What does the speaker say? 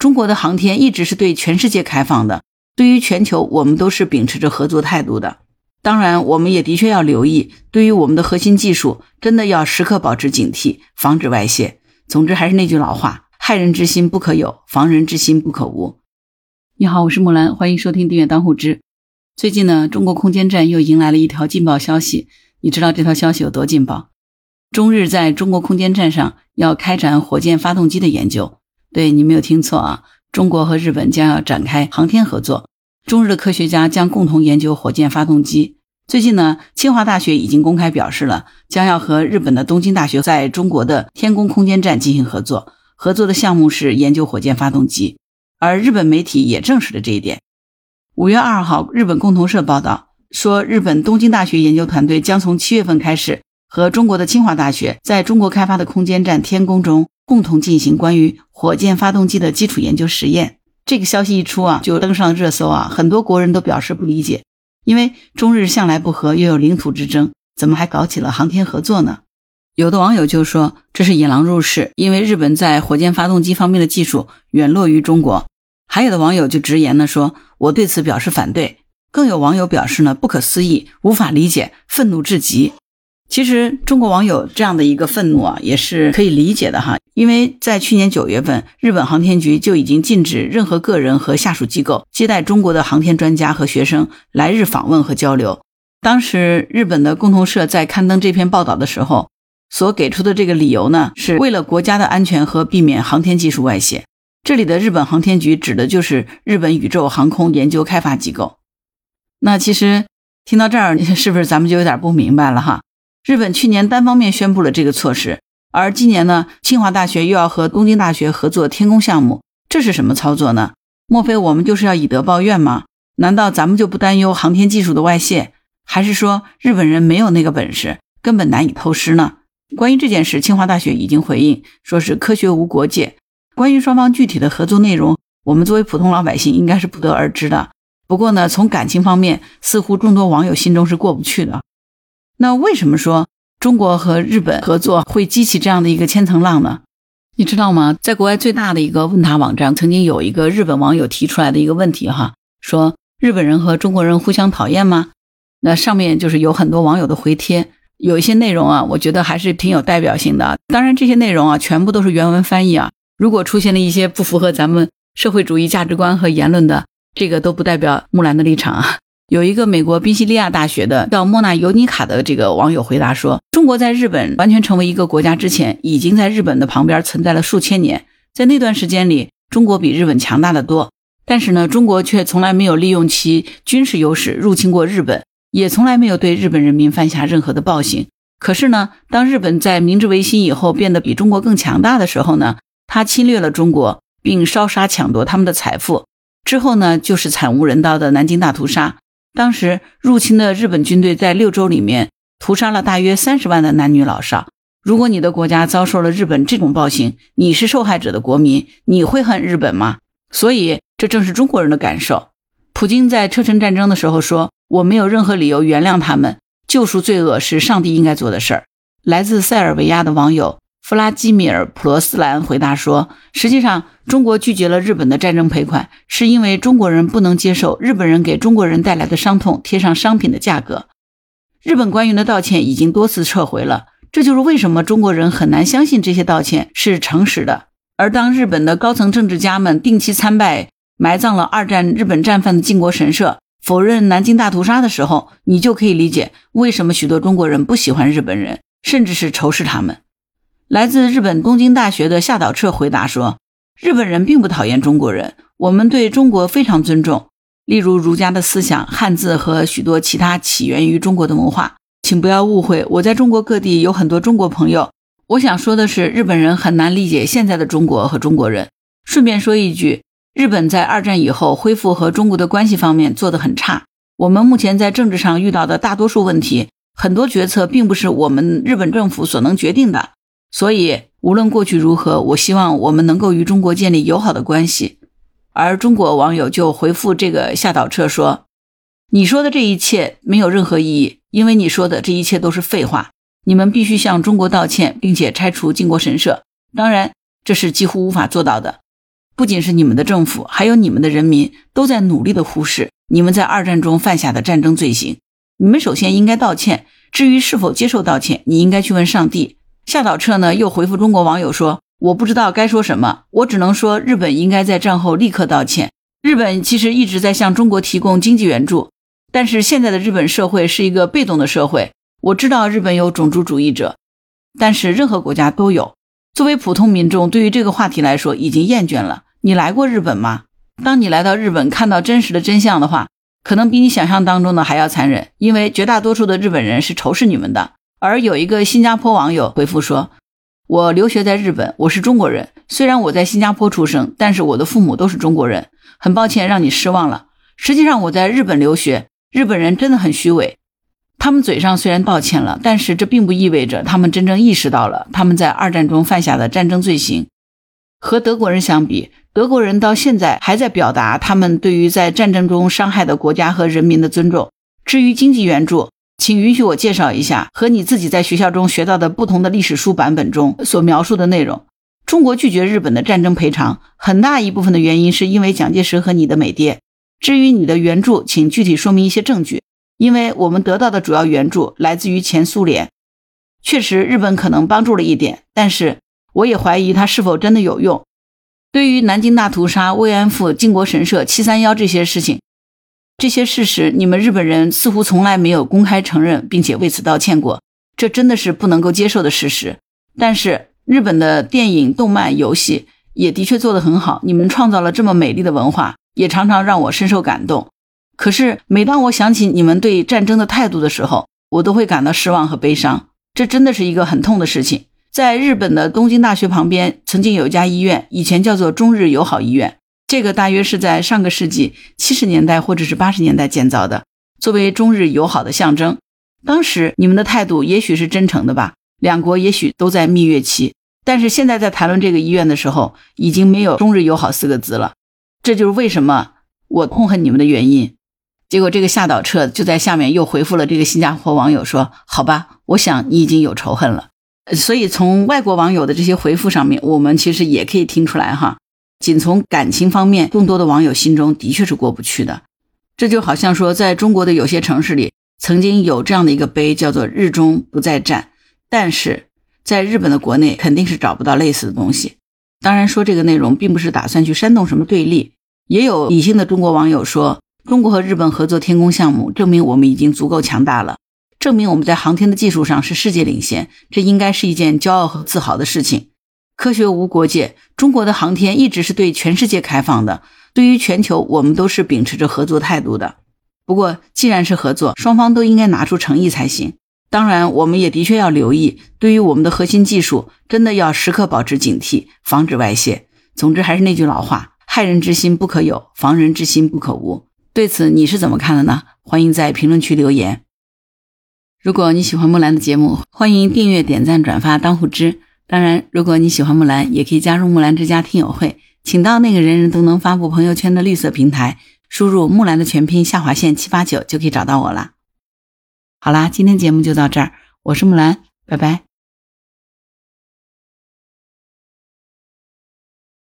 中国的航天一直是对全世界开放的，对于全球我们都是秉持着合作态度的。当然，我们也的确要留意，对于我们的核心技术，真的要时刻保持警惕，防止外泄。总之，还是那句老话：害人之心不可有，防人之心不可无。你好，我是木兰，欢迎收听订阅当户知。最近呢，中国空间站又迎来了一条劲爆消息，你知道这条消息有多劲爆？中日在中国空间站上要开展火箭发动机的研究。对你没有听错啊，中国和日本将要展开航天合作。中日的科学家将共同研究火箭发动机。最近呢，清华大学已经公开表示了，将要和日本的东京大学在中国的天宫空间站进行合作。合作的项目是研究火箭发动机，而日本媒体也证实了这一点。五月二号，日本共同社报道说，日本东京大学研究团队将从七月份开始和中国的清华大学在中国开发的空间站天宫中。共同进行关于火箭发动机的基础研究实验。这个消息一出啊，就登上热搜啊，很多国人都表示不理解，因为中日向来不和，又有领土之争，怎么还搞起了航天合作呢？有的网友就说这是引狼入室，因为日本在火箭发动机方面的技术远落于中国。还有的网友就直言呢说，我对此表示反对。更有网友表示呢，不可思议，无法理解，愤怒至极。其实中国网友这样的一个愤怒啊，也是可以理解的哈。因为在去年九月份，日本航天局就已经禁止任何个人和下属机构接待中国的航天专家和学生来日访问和交流。当时日本的共同社在刊登这篇报道的时候，所给出的这个理由呢，是为了国家的安全和避免航天技术外泄。这里的日本航天局指的就是日本宇宙航空研究开发机构。那其实听到这儿，是不是咱们就有点不明白了哈？日本去年单方面宣布了这个措施，而今年呢，清华大学又要和东京大学合作天宫项目，这是什么操作呢？莫非我们就是要以德报怨吗？难道咱们就不担忧航天技术的外泄？还是说日本人没有那个本事，根本难以偷师呢？关于这件事，清华大学已经回应，说是科学无国界。关于双方具体的合作内容，我们作为普通老百姓应该是不得而知的。不过呢，从感情方面，似乎众多网友心中是过不去的。那为什么说中国和日本合作会激起这样的一个千层浪呢？你知道吗？在国外最大的一个问答网站，曾经有一个日本网友提出来的一个问题，哈，说日本人和中国人互相讨厌吗？那上面就是有很多网友的回帖，有一些内容啊，我觉得还是挺有代表性的。当然，这些内容啊，全部都是原文翻译啊。如果出现了一些不符合咱们社会主义价值观和言论的，这个都不代表木兰的立场啊。有一个美国宾夕利亚大学的叫莫纳尤尼卡的这个网友回答说：“中国在日本完全成为一个国家之前，已经在日本的旁边存在了数千年。在那段时间里，中国比日本强大的多。但是呢，中国却从来没有利用其军事优势入侵过日本，也从来没有对日本人民犯下任何的暴行。可是呢，当日本在明治维新以后变得比中国更强大的时候呢，他侵略了中国，并烧杀抢夺他们的财富。之后呢，就是惨无人道的南京大屠杀。”当时入侵的日本军队在六州里面屠杀了大约三十万的男女老少。如果你的国家遭受了日本这种暴行，你是受害者的国民，你会恨日本吗？所以这正是中国人的感受。普京在车臣战争的时候说：“我没有任何理由原谅他们，救赎罪恶是上帝应该做的事儿。”来自塞尔维亚的网友。弗拉基米尔·普罗斯兰回答说：“实际上，中国拒绝了日本的战争赔款，是因为中国人不能接受日本人给中国人带来的伤痛贴上商品的价格。日本官员的道歉已经多次撤回了，这就是为什么中国人很难相信这些道歉是诚实的。而当日本的高层政治家们定期参拜埋葬了二战日本战犯的靖国神社，否认南京大屠杀的时候，你就可以理解为什么许多中国人不喜欢日本人，甚至是仇视他们。”来自日本东京大学的夏岛彻回答说：“日本人并不讨厌中国人，我们对中国非常尊重，例如儒家的思想、汉字和许多其他起源于中国的文化。请不要误会，我在中国各地有很多中国朋友。我想说的是，日本人很难理解现在的中国和中国人。顺便说一句，日本在二战以后恢复和中国的关系方面做得很差。我们目前在政治上遇到的大多数问题，很多决策并不是我们日本政府所能决定的。”所以，无论过去如何，我希望我们能够与中国建立友好的关系。而中国网友就回复这个夏岛彻说：“你说的这一切没有任何意义，因为你说的这一切都是废话。你们必须向中国道歉，并且拆除靖国神社。当然，这是几乎无法做到的。不仅是你们的政府，还有你们的人民都在努力的忽视你们在二战中犯下的战争罪行。你们首先应该道歉，至于是否接受道歉，你应该去问上帝。夏岛彻呢又回复中国网友说：“我不知道该说什么，我只能说日本应该在战后立刻道歉。日本其实一直在向中国提供经济援助，但是现在的日本社会是一个被动的社会。我知道日本有种族主义者，但是任何国家都有。作为普通民众，对于这个话题来说已经厌倦了。”你来过日本吗？当你来到日本看到真实的真相的话，可能比你想象当中的还要残忍，因为绝大多数的日本人是仇视你们的。而有一个新加坡网友回复说：“我留学在日本，我是中国人。虽然我在新加坡出生，但是我的父母都是中国人。很抱歉让你失望了。实际上我在日本留学，日本人真的很虚伪。他们嘴上虽然道歉了，但是这并不意味着他们真正意识到了他们在二战中犯下的战争罪行。和德国人相比。”德国人到现在还在表达他们对于在战争中伤害的国家和人民的尊重。至于经济援助，请允许我介绍一下和你自己在学校中学到的不同的历史书版本中所描述的内容。中国拒绝日本的战争赔偿，很大一部分的原因是因为蒋介石和你的美爹。至于你的援助，请具体说明一些证据，因为我们得到的主要援助来自于前苏联。确实，日本可能帮助了一点，但是我也怀疑它是否真的有用。对于南京大屠杀、慰安妇、靖国神社、七三幺这些事情，这些事实，你们日本人似乎从来没有公开承认，并且为此道歉过，这真的是不能够接受的事实。但是，日本的电影、动漫、游戏也的确做得很好，你们创造了这么美丽的文化，也常常让我深受感动。可是，每当我想起你们对战争的态度的时候，我都会感到失望和悲伤。这真的是一个很痛的事情。在日本的东京大学旁边，曾经有一家医院，以前叫做中日友好医院。这个大约是在上个世纪七十年代或者是八十年代建造的，作为中日友好的象征。当时你们的态度也许是真诚的吧，两国也许都在蜜月期。但是现在在谈论这个医院的时候，已经没有中日友好四个字了。这就是为什么我痛恨你们的原因。结果这个夏岛彻就在下面又回复了这个新加坡网友说：“好吧，我想你已经有仇恨了。”所以，从外国网友的这些回复上面，我们其实也可以听出来哈。仅从感情方面，更多的网友心中的确是过不去的。这就好像说，在中国的有些城市里，曾经有这样的一个碑，叫做“日中不再战”，但是在日本的国内肯定是找不到类似的东西。当然，说这个内容并不是打算去煽动什么对立。也有理性的中国网友说，中国和日本合作天宫项目，证明我们已经足够强大了。证明我们在航天的技术上是世界领先，这应该是一件骄傲和自豪的事情。科学无国界，中国的航天一直是对全世界开放的。对于全球，我们都是秉持着合作态度的。不过，既然是合作，双方都应该拿出诚意才行。当然，我们也的确要留意，对于我们的核心技术，真的要时刻保持警惕，防止外泄。总之，还是那句老话：害人之心不可有，防人之心不可无。对此，你是怎么看的呢？欢迎在评论区留言。如果你喜欢木兰的节目，欢迎订阅、点赞、转发当护知。当然，如果你喜欢木兰，也可以加入木兰之家听友会，请到那个人人都能发布朋友圈的绿色平台，输入木兰的全拼下划线七八九就可以找到我了。好啦，今天节目就到这儿，我是木兰，拜拜。